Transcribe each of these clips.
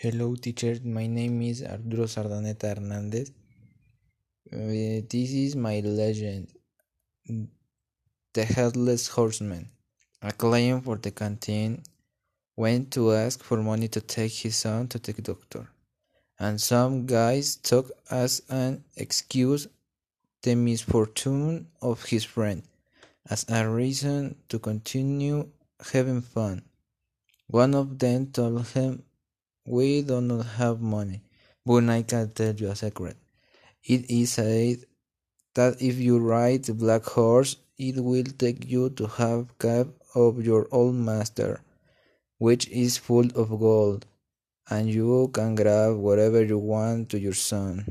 Hello, teacher. My name is Arturo Sardaneta Hernandez. Uh, this is my legend. The Headless Horseman. A client for the canteen went to ask for money to take his son to the doctor, and some guys took as an excuse the misfortune of his friend as a reason to continue having fun. One of them told him, We do not have money, but I can tell you a secret. It is said that if you ride the black horse, it will take you to have cab of your old master, which is full of gold, and you can grab whatever you want to your son.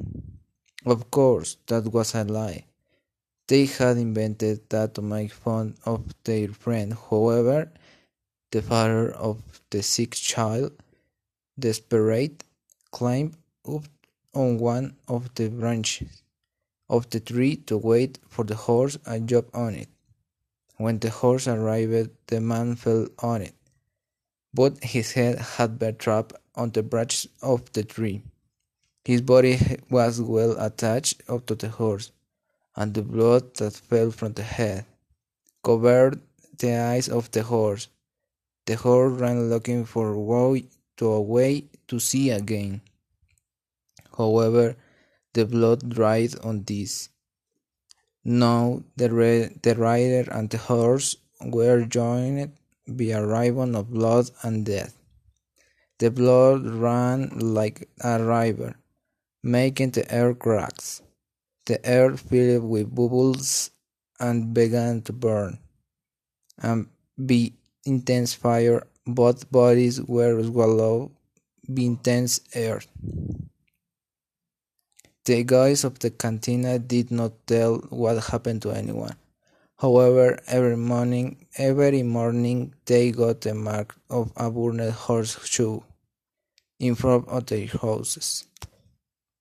Of course, that was a lie. They had invented that to make fun of their friend. However, the father of the sick child, desperate, climbed up on one of the branches of the tree to wait for the horse and jump on it. When the horse arrived, the man fell on it, but his head had been trapped on the branch of the tree. His body was well attached up to the horse, and the blood that fell from the head covered the eyes of the horse. The horse ran looking for to, a way to see again. However, the blood dried on this. Now the, the rider and the horse were joined by a ribbon of blood and death. The blood ran like a river, making the air cracks. The air filled with bubbles and began to burn. And be intense fire, both bodies were swallowed by intense air. The guys of the cantina did not tell what happened to anyone. However, every morning, every morning they got the mark of a burned horseshoe in front of their houses.